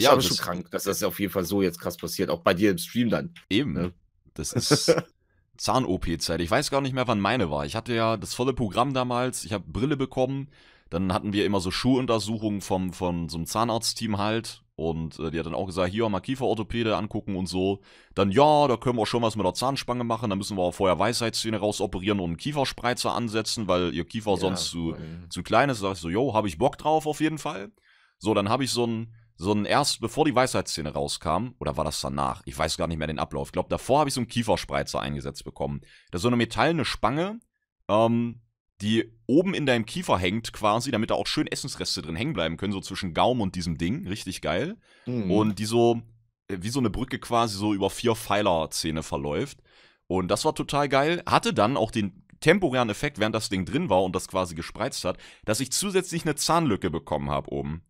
Ist Ja, das- schon krank, dass das auf jeden Fall so jetzt krass passiert. Auch bei dir im Stream dann. Eben. Ne? Das ist [LAUGHS] Zahn-OP-Zeit. Ich weiß gar nicht mehr, wann meine war. Ich hatte ja das volle Programm damals. Ich habe Brille bekommen. Dann hatten wir immer so Schuhuntersuchungen vom, von so einem Zahnarztteam halt. Und äh, die hat dann auch gesagt, hier mal Kieferorthopäde angucken und so. Dann, ja, da können wir schon was mit der Zahnspange machen. Dann müssen wir auch vorher Weisheitszähne rausoperieren und einen Kieferspreizer ansetzen, weil ihr Kiefer sonst zu, zu klein ist. Da sag ich so, yo, habe ich Bock drauf auf jeden Fall. So, dann habe ich so ein, so ein erst, bevor die Weisheitszähne rauskam, oder war das danach? Ich weiß gar nicht mehr den Ablauf. Ich glaube, davor habe ich so einen Kieferspreizer eingesetzt bekommen. Das ist so eine metallene Spange, ähm, die oben in deinem Kiefer hängt quasi, damit da auch schön Essensreste drin hängen bleiben können, so zwischen Gaumen und diesem Ding. Richtig geil. Mhm. Und die so, äh, wie so eine Brücke quasi so über vier Pfeilerzähne verläuft. Und das war total geil. Hatte dann auch den temporären Effekt, während das Ding drin war und das quasi gespreizt hat, dass ich zusätzlich eine Zahnlücke bekommen habe oben.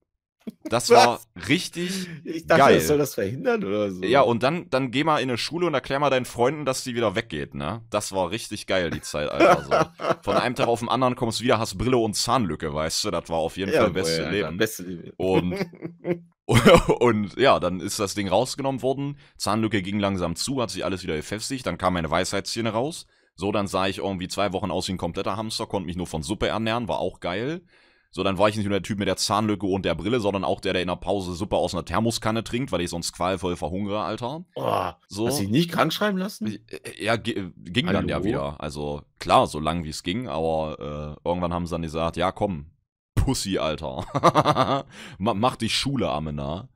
Das war richtig ich dachte, geil. das soll das verhindern oder so. ja, und dann, dann geh mal in eine Schule und erklär mal deinen Freunden, dass die wieder weggeht, ne? Das war richtig geil, die Zeit, Alter. So. Von einem Tag auf den anderen kommst du wieder, hast Brille und Zahnlücke, weißt du? Das war auf jeden ja, Fall das beste ja, Leben. Beste Leben. Und, [LAUGHS] [LAUGHS] und ja, dann ist das Ding rausgenommen worden. Zahnlücke ging langsam zu, hat sich alles wieder befestigt. Dann kam meine Weisheitszähne raus. So, dann sah ich irgendwie zwei Wochen aus wie ein kompletter Hamster, konnte mich nur von Suppe ernähren, war auch geil. So, dann war ich nicht nur der Typ mit der Zahnlücke und der Brille, sondern auch der, der in der Pause Suppe aus einer Thermoskanne trinkt, weil ich sonst qualvoll verhungere, Alter. Oh, So. Hast du dich nicht krank schreiben lassen? Äh, Ja, ge- ging dann ja Hallo? wieder. Also klar, so lang wie es ging, aber äh, irgendwann haben sie dann gesagt, ja komm, Pussy, Alter. [LAUGHS] Ma- Mach dich Schule, Amena.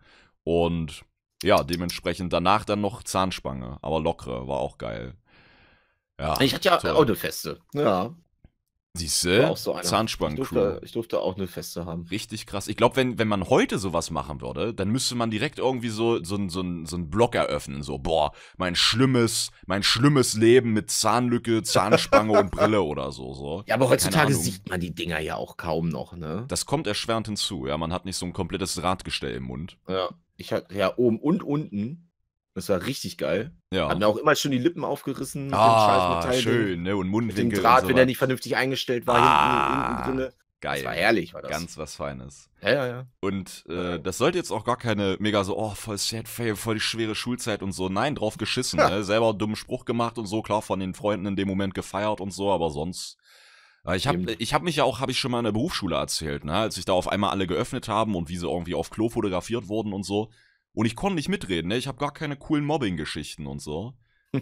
Und ja, dementsprechend danach dann noch Zahnspange, aber lockere, war auch geil. Ja, Ich hatte ja toll. auch eine Feste. Ja, siehste, war auch so einer. ich, Zahnspangen-Crew. durfte, ich durfte auch eine Feste haben. Richtig krass. Ich glaube, wenn, wenn man heute sowas machen würde, dann müsste man direkt irgendwie so, so, so, so einen Blog eröffnen. So, boah, mein schlimmes, mein schlimmes Leben mit Zahnlücke, Zahnspange [LAUGHS] und Brille oder so. so. Ja, aber heutzutage sieht man die Dinger ja auch kaum noch, ne? Das kommt erschwerend hinzu, ja. Man hat nicht so ein komplettes Drahtgestell im Mund. Ja, ich hatte ja oben und unten. Das war richtig geil. Ja. Hat mir auch immer schon die Lippen aufgerissen. ah, schön, ne? Und Mit dem Mundwinkel. Draht, und wenn so der nicht vernünftig eingestellt war, Ah, hinten, hinten drinne. Geil. Das war herrlich, war das. Ganz was Feines. ja, ja, ja. Und äh, das sollte jetzt auch gar keine mega so, oh, voll sad fail, voll die schwere Schulzeit und so. Nein, drauf geschissen, ne? Selber dummen Spruch gemacht und so, klar, von den Freunden in dem Moment gefeiert und so, aber sonst. Äh, Ich habe ich hab mich ja auch, habe ich schon mal in der Berufsschule erzählt, ne? Als sich da auf einmal alle geöffnet haben und wie sie irgendwie auf Klo fotografiert wurden und so. Und ich konnte nicht mitreden, ne? Ich habe gar keine coolen Mobbing-Geschichten und so.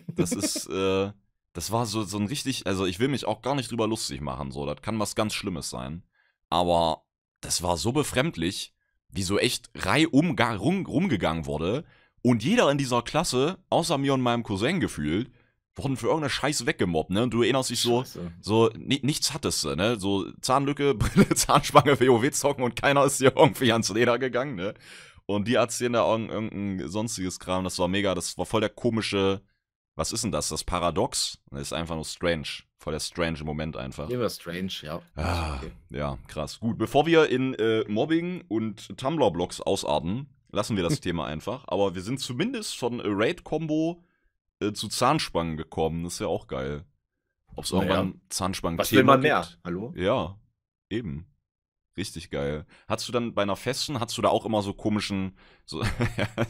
Das [LAUGHS] ist, äh, das war so, so ein richtig, also ich will mich auch gar nicht drüber lustig machen, so, das kann was ganz Schlimmes sein. Aber das war so befremdlich, wie so echt reihum rum, rumgegangen wurde. Und jeder in dieser Klasse, außer mir und meinem Cousin gefühlt, wurden für irgendeine Scheiße weggemobbt, ne? Und du erinnerst dich so, Scheiße. so, ni nichts hattest du, ne? So Zahnlücke, Brille, [LAUGHS] Zahnspange, WoW zocken und keiner ist dir irgendwie ans Leder gegangen, ne? Und die erzählen da irgend- irgendein sonstiges Kram, das war mega, das war voll der komische, was ist denn das? Das Paradox? Das ist einfach nur strange. Voll der strange Moment einfach. Immer strange, ja. Ah, Okay. ja, krass. Gut, bevor wir in äh, Mobbing und Tumblr-Blogs ausarten, lassen wir das [LAUGHS] Thema einfach. Aber wir sind zumindest von Raid-Combo äh, zu Zahnspangen gekommen. Das ist ja auch geil. Ob es Naja. irgendwann Zahnspangen Was will man mehr? Hallo? Ja, eben. Richtig geil. Hattest du dann bei einer Festen, hattest du da auch immer so komischen, so,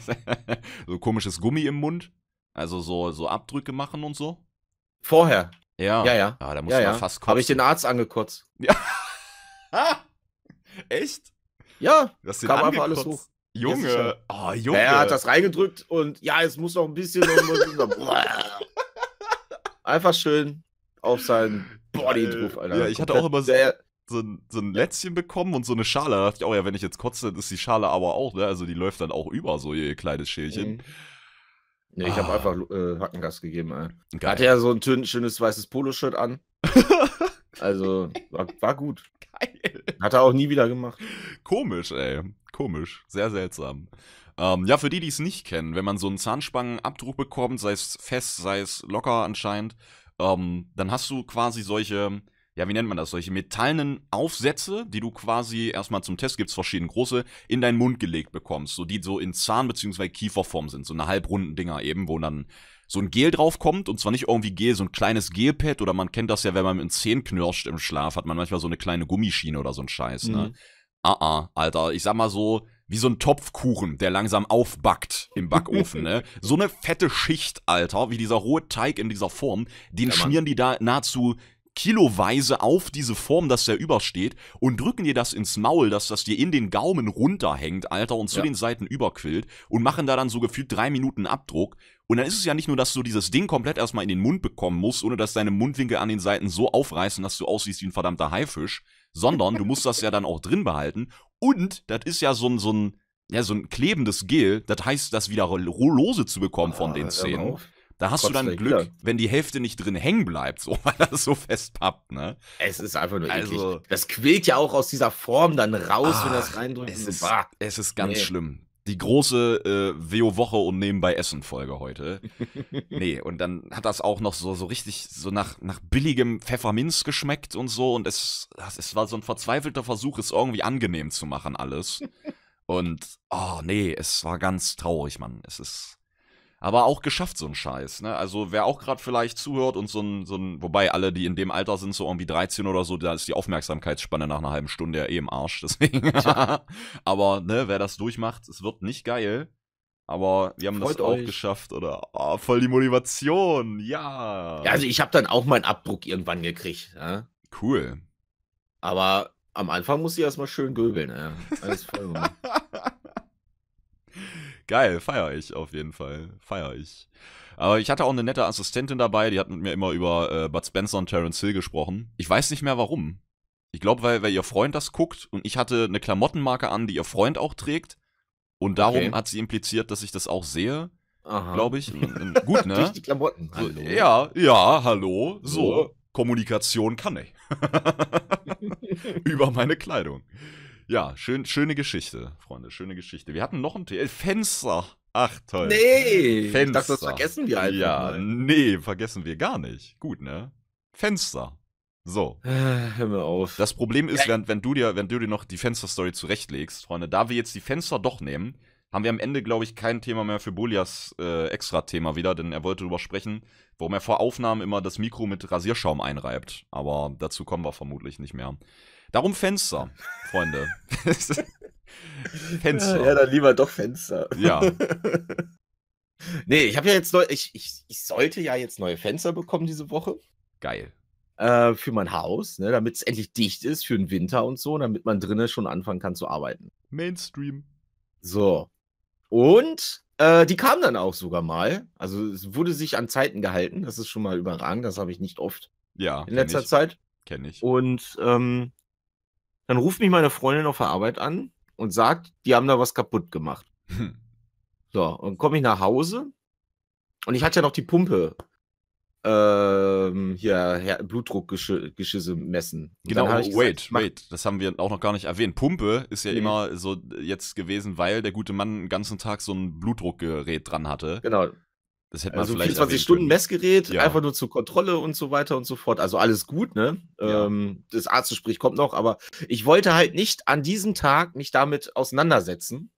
[LAUGHS] so komisches Gummi im Mund? Also so, so Abdrücke machen und so? Vorher. Ja. Ja, ja. Ah, da muss Ja, man ja. fast Habe ich kotzen. den Arzt angekotzt. Ah! [LAUGHS] Echt? Ja. Du den Kam einfach alles angekotzt? hoch. Junge, sicher. oh, Junge. Er hat das reingedrückt und ja, es muss noch ein bisschen. [LAUGHS] Einfach schön auf seinen Body drauf, Alter. Ja, ich hatte auch immer so, Der, so, ein, so ein Lätzchen bekommen und so eine Schale. Da dachte ich auch, ja, wenn ich jetzt kotze, ist die Schale aber auch, ne? Also die läuft dann auch über, so ihr kleines Schälchen. Mhm. Nee, ich habe Ah. einfach äh, Hackengas gegeben, ey. Geil. hatte er so ein schönes weißes Poloshirt an. [LAUGHS] Also, war, war gut. Geil. Hat er auch nie wieder gemacht. Komisch, ey. Komisch. Sehr seltsam. Ähm, ja, für die, die es nicht kennen, wenn man so einen Zahnspangenabdruck bekommt, sei es fest, sei es locker anscheinend, ähm, dann hast du quasi solche, ja, wie nennt man das, solche metallenen Aufsätze, die du quasi erstmal zum Test, gibt's verschiedene große, in deinen Mund gelegt bekommst, so die so in Zahn- bzw. Kieferform sind, so eine halbrunden Dinger eben, wo dann so ein Gel drauf kommt und zwar nicht irgendwie Gel, so ein kleines Gelpad oder man kennt das ja, wenn man mit den Zähnen knirscht im Schlaf, hat man manchmal so eine kleine Gummischiene oder so ein Scheiß, ne? Mhm. Ah, ah, Alter, ich sag mal so, wie so ein Topfkuchen, der langsam aufbackt im Backofen, ne? [LAUGHS] So eine fette Schicht, Alter, wie dieser rohe Teig in dieser Form, den Ja, schmieren die da nahezu kiloweise auf diese Form, dass der übersteht und drücken dir das ins Maul, dass das dir in den Gaumen runterhängt, Alter, und zu Ja. den Seiten überquillt und machen da dann so gefühlt drei Minuten Abdruck. Und dann ist es ja nicht nur, dass du dieses Ding komplett erstmal in den Mund bekommen musst, ohne dass deine Mundwinkel an den Seiten so aufreißen, dass du aussiehst wie ein verdammter Haifisch, sondern du musst das ja dann auch drin behalten. Und das ist ja so ein, so ein, ja, so ein klebendes Gel, das heißt, das wieder lose zu bekommen von Ah, den hör mal Zähnen. auf. Da hast du Kotzt dann Glück, Killer. wenn die Hälfte nicht drin hängen bleibt, so, [LAUGHS] weil das so fest pappt, ne? Es ist einfach nur Also- eklig. Das quillt ja auch aus dieser Form dann raus, wenn Ah, das reindrückt. Es ist, bah. es ist ganz Nee. schlimm. Die große äh, WO-Woche und nebenbei Essen-Folge heute. [LAUGHS] nee, und dann hat das auch noch so, so richtig so nach, nach billigem Pfefferminz geschmeckt und so. Und es, das- es war so ein verzweifelter Versuch, es irgendwie angenehm zu machen, alles. [LAUGHS] Und, oh nee, es war ganz traurig, Mann. Es ist. Aber auch geschafft, so ein Scheiß, ne? Also, wer auch gerade vielleicht zuhört und so ein, so ein, wobei alle, die in dem Alter sind, so irgendwie 13 oder so, da ist die Aufmerksamkeitsspanne nach einer halben Stunde ja eh im Arsch, deswegen. [LAUGHS] Aber, ne, wer das durchmacht, es wird nicht geil. Aber wir haben Freut das auch euch. geschafft, oder? Oh, voll die Motivation, ja. Ja, also ich habe dann auch meinen Abdruck irgendwann gekriegt. Ja? cool. Aber am Anfang muss ich erstmal schön göbeln. Ja? Alles voll. [LAUGHS] Geil, feier ich auf jeden Fall. Feier ich. Aber ich hatte auch eine nette Assistentin dabei, die hat mit mir immer über äh, Bud Spencer und Terence Hill gesprochen. Ich weiß nicht mehr warum. Ich glaube, weil, weil ihr Freund das guckt und ich hatte eine Klamottenmarke an, die ihr Freund auch trägt. Und darum Okay. hat sie impliziert, dass ich das auch sehe, Aha. glaube ich. [LAUGHS] Gut, Durch ne? die Klamotten. So, ja, ja, hallo. So, So. Kommunikation kann ich. [LAUGHS] [LAUGHS] Über meine Kleidung. Ja, schön, schöne Geschichte, Freunde, schöne Geschichte. Wir hatten noch ein Thema. Fenster. Ach, toll. Nee, ich Fenster. dachte, das vergessen wir einfach Ja, mal. nee, vergessen wir gar nicht. Gut, ne? Fenster. So. Äh, Hör mir auf. Das Problem ist, Ja. wenn, wenn, du dir, wenn du dir noch die Fensterstory zurechtlegst, Freunde, da wir jetzt die Fenster doch nehmen, haben wir am Ende, glaube ich, kein Thema mehr für Bolias äh, Extra-Thema wieder, denn er wollte darüber sprechen, warum er vor Aufnahmen immer das Mikro mit Rasierschaum einreibt. Aber dazu kommen wir vermutlich nicht mehr. Darum Fenster, Freunde. [LAUGHS] Fenster. Ja, dann lieber doch Fenster. Ja. [LAUGHS] Nee, ich habe ja jetzt neu, ich, ich, ich sollte ja jetzt neue Fenster bekommen diese Woche Geil. äh, für mein Haus, ne, damit es endlich dicht ist für den Winter und so, damit man drinnen schon anfangen kann zu arbeiten. Mainstream. So. Und Äh, die kam dann auch sogar mal. Also es wurde sich an Zeiten gehalten. Das ist schon mal überragend. Das habe ich nicht oft Ja, in letzter ich. Zeit. Kenn ich. Und ähm, dann ruft mich meine Freundin auf der Arbeit an und sagt, die haben da was kaputt gemacht. Hm. So, und komme ich nach Hause und ich hatte ja noch die Pumpe ähm, hier Her Blutdruckgeschisse messen. Und Genau, wait, gesagt, mach- wait, das haben wir auch noch gar nicht erwähnt. Pumpe ist ja Nee. immer so jetzt gewesen, weil der gute Mann den ganzen Tag so ein Blutdruckgerät dran hatte. Genau, Das hätte man also vielleicht 24 erwähnen Stunden können. Messgerät, Ja. einfach nur zur Kontrolle und so weiter und so fort. Also alles gut, ne? Ja. Ähm, das Arztgespräch kommt noch, aber ich wollte halt nicht an diesem Tag mich damit auseinandersetzen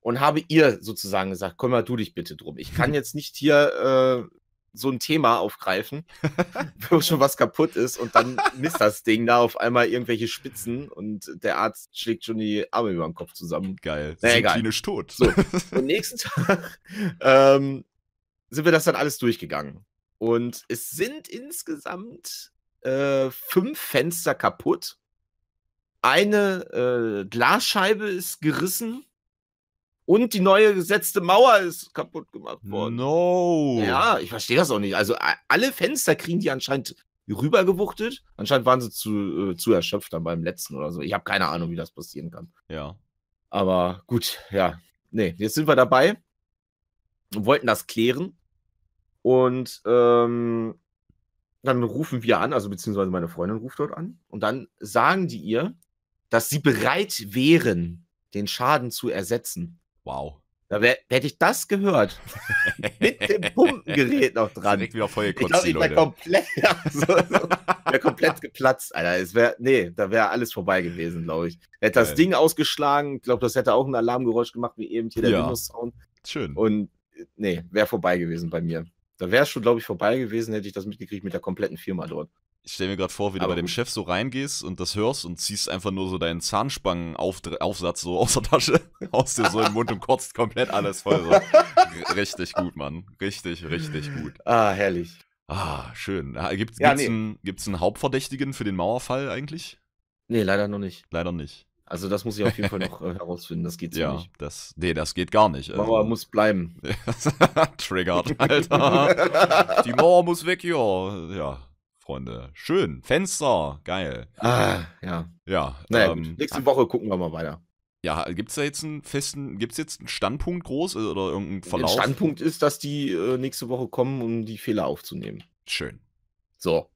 und habe ihr sozusagen gesagt, kümmere du dich bitte drum. Ich kann jetzt nicht hier äh, so ein Thema aufgreifen, [LAUGHS] wo schon was kaputt ist und dann misst das Ding da auf einmal irgendwelche Spitzen und der Arzt schlägt schon die Arme über den Kopf zusammen. Geil. Na, sind egal. klinisch tot. So. Und nächsten [LAUGHS] Tag ähm, sind wir das dann alles durchgegangen. Und es sind insgesamt äh, fünf Fenster kaputt. Eine äh, Glasscheibe ist gerissen. Und die neue gesetzte Mauer ist kaputt gemacht worden. No. Ja, ich verstehe das auch nicht. Also alle Fenster kriegen die anscheinend rübergewuchtet. Anscheinend waren sie zu, äh, zu erschöpft dann beim letzten oder so. Ich habe keine Ahnung, wie das passieren kann. Ja. Aber gut, ja. Nee, jetzt sind wir dabei und wollten das klären. Und ähm, dann rufen wir an, also beziehungsweise meine Freundin ruft dort an. Und dann sagen die ihr, dass sie bereit wären, den Schaden zu ersetzen. Wow. Da wär, hätte ich das gehört. Mit dem Pumpengerät noch [LAUGHS] dran. Direkt wieder voll Ich gekotzt, glaube, die ich wäre komplett, [LAUGHS] ja, so, so, wär komplett geplatzt, Alter. Es wäre, nee, da wäre alles vorbei gewesen, glaube ich. Hätte das. Ding ausgeschlagen. Ich glaube, das hätte auch ein Alarmgeräusch gemacht, wie eben hier der Ja. Windows-Sound. Schön. Und äh, nee, wäre vorbei gewesen bei mir. Da wäre es schon, glaube ich, vorbei gewesen, hätte ich das mitgekriegt mit der kompletten Firma dort. Ich stell mir gerade vor, wie du Aber bei dem. Chef so reingehst und das hörst und ziehst einfach nur so deinen Zahnspangenaufsatz so aus der Tasche, [LAUGHS] haust dir so den Mund und kotzt komplett alles voll. So. [LAUGHS] Richtig gut, Mann. Richtig, richtig gut. Ah, herrlich. Ah, schön. Ah, Gibt es Ja, nee. einen, gibt's einen Hauptverdächtigen für den Mauerfall eigentlich? Nee, leider noch nicht. Leider nicht. Also, das muss ich auf jeden Fall noch äh, herausfinden. Das geht [LAUGHS] so Ja, nicht. das, nee, das geht gar nicht. Die Mauer muss bleiben. [LAUGHS] Triggert, Alter. Die Mauer muss weg, ja. Ja, Freunde. Schön. Fenster, geil. ah, ja. Ja, Naja, ähm, nächste Woche gucken wir mal weiter. ja, gibt's da jetzt einen festen, gibt's jetzt einen Standpunkt groß äh, oder irgendeinen Der Verlauf? Standpunkt ist, dass die äh, nächste Woche kommen, um die Fehler aufzunehmen. Schön. So,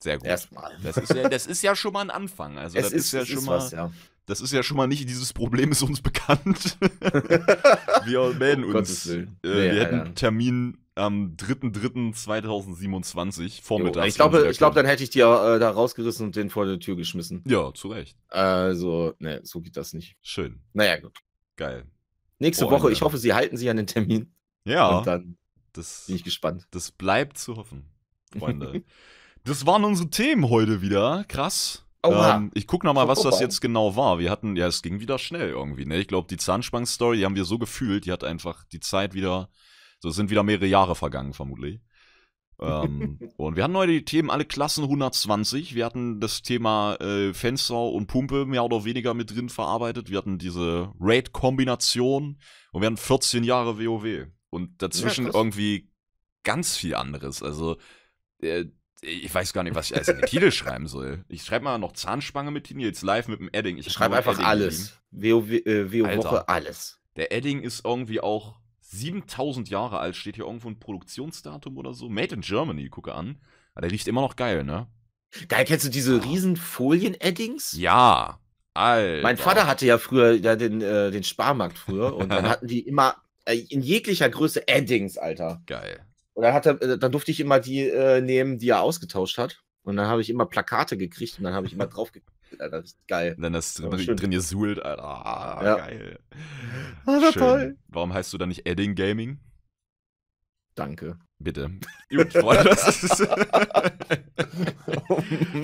Sehr gut. erstmal. Das ist, ja, das ist ja schon mal ein Anfang. Also Es das ist, ist, ja es schon ist mal, was, ja. Das ist ja schon mal nicht, dieses Problem ist uns bekannt. [LAUGHS] wir melden Um uns. Äh, Nee, wir Alter. hätten einen Termin am 3.3.2027 Jo, vormittags. ich glaube, ich glaube, da dann hätte ich die äh, da rausgerissen und den vor der Tür geschmissen. Ja, zu Recht. Also, ne, so geht das nicht. Schön. Naja, gut. Geil. Nächste Freunde. Woche, ich hoffe, Sie halten sich an den Termin. Ja, Und dann das, bin ich gespannt. das bleibt zu hoffen, Freunde. [LAUGHS] das waren unsere Themen heute wieder. Krass. Ähm, ich guck noch mal, Schon was das jetzt genau war. Wir hatten, ja, es ging wieder schnell irgendwie, ne? Ich glaube, die Zahnspangen-Story, die haben wir so gefühlt, die hat einfach die Zeit wieder, so es sind wieder mehrere Jahre vergangen, vermutlich. ähm, [LAUGHS] und wir hatten heute die Themen alle Klassen 120. Wir hatten das Thema äh, Fenster und Pumpe mehr oder weniger mit drin verarbeitet. Wir hatten diese Raid-Kombination und wir hatten 14 Jahre WoW. Und dazwischen Ja, irgendwie ganz viel anderes. Also, äh, ich weiß gar nicht, was ich als in den Titel schreiben soll. Ich schreibe mal noch Zahnspange mit hin, jetzt live mit dem Edding. Ich hab Schreib nur einfach Edding alles. WoW, äh, WoW alles. Der Edding ist irgendwie auch 7000 Jahre alt, steht hier irgendwo ein Produktionsdatum oder so. Made in Germany, gucke an. Aber der riecht immer noch geil, ne? Geil, kennst du diese Ja. riesen Folien-Eddings? Ja, Alter. Mein Vater hatte ja früher ja, den, äh, den Sparmarkt früher und dann [LAUGHS] hatten die immer äh, in jeglicher Größe Eddings, Alter. Geil. Und dann, hat er, äh, dann durfte ich immer die äh, nehmen, die er ausgetauscht hat. Und dann habe ich immer Plakate gekriegt und dann habe ich immer drauf gekriegt. [LAUGHS] Alter, das ist geil. Und dann ist Ja, drin, drin gesuhlt, Alter. Ah, Ja. geil. Ah, war Schön. toll. Warum heißt du da nicht Edding Gaming? Danke. Bitte. [LAUGHS] Gut, Freunde, [LAUGHS] das ist.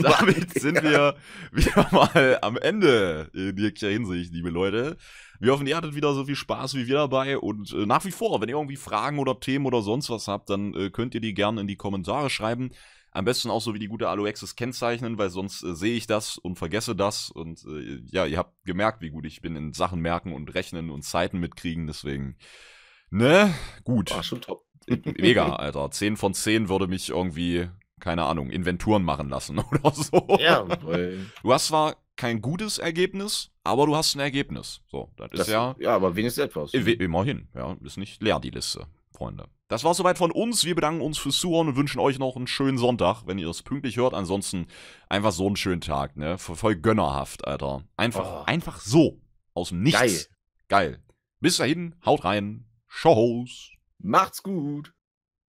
Damit sind wir wieder mal am Ende in jeglicher Hinsicht, liebe Leute. Wir hoffen, ihr hattet wieder so viel Spaß wie wir dabei und äh, nach wie vor, wenn ihr irgendwie Fragen oder Themen oder sonst was habt, dann äh, könnt ihr die gerne in die Kommentare schreiben. Am besten auch so wie die gute Aloexis kennzeichnen, weil sonst äh, sehe ich das und vergesse das und äh, ja, ihr habt gemerkt, wie gut ich bin in Sachen merken und rechnen und Zeiten mitkriegen, deswegen Ne? Gut. War schon top. Mega, Alter. 10 von 10 würde mich irgendwie, keine Ahnung, Inventuren machen lassen [LAUGHS] oder so. Ja, weil Du hast zwar kein gutes Ergebnis, aber du hast ein Ergebnis. So, das, das, ist ja ja, aber wenigstens etwas. immerhin. Ja, ist nicht leer die Liste, Freunde. Das war soweit von uns. Wir bedanken uns fürs Zuhören und wünschen euch noch einen schönen Sonntag, wenn ihr es pünktlich hört. Ansonsten einfach so einen schönen Tag, ne? Voll voll gönnerhaft, Alter. Einfach, Oh. einfach so. Aus dem Nichts. Geil. Geil. Bis dahin, haut rein. Shows. Macht's gut.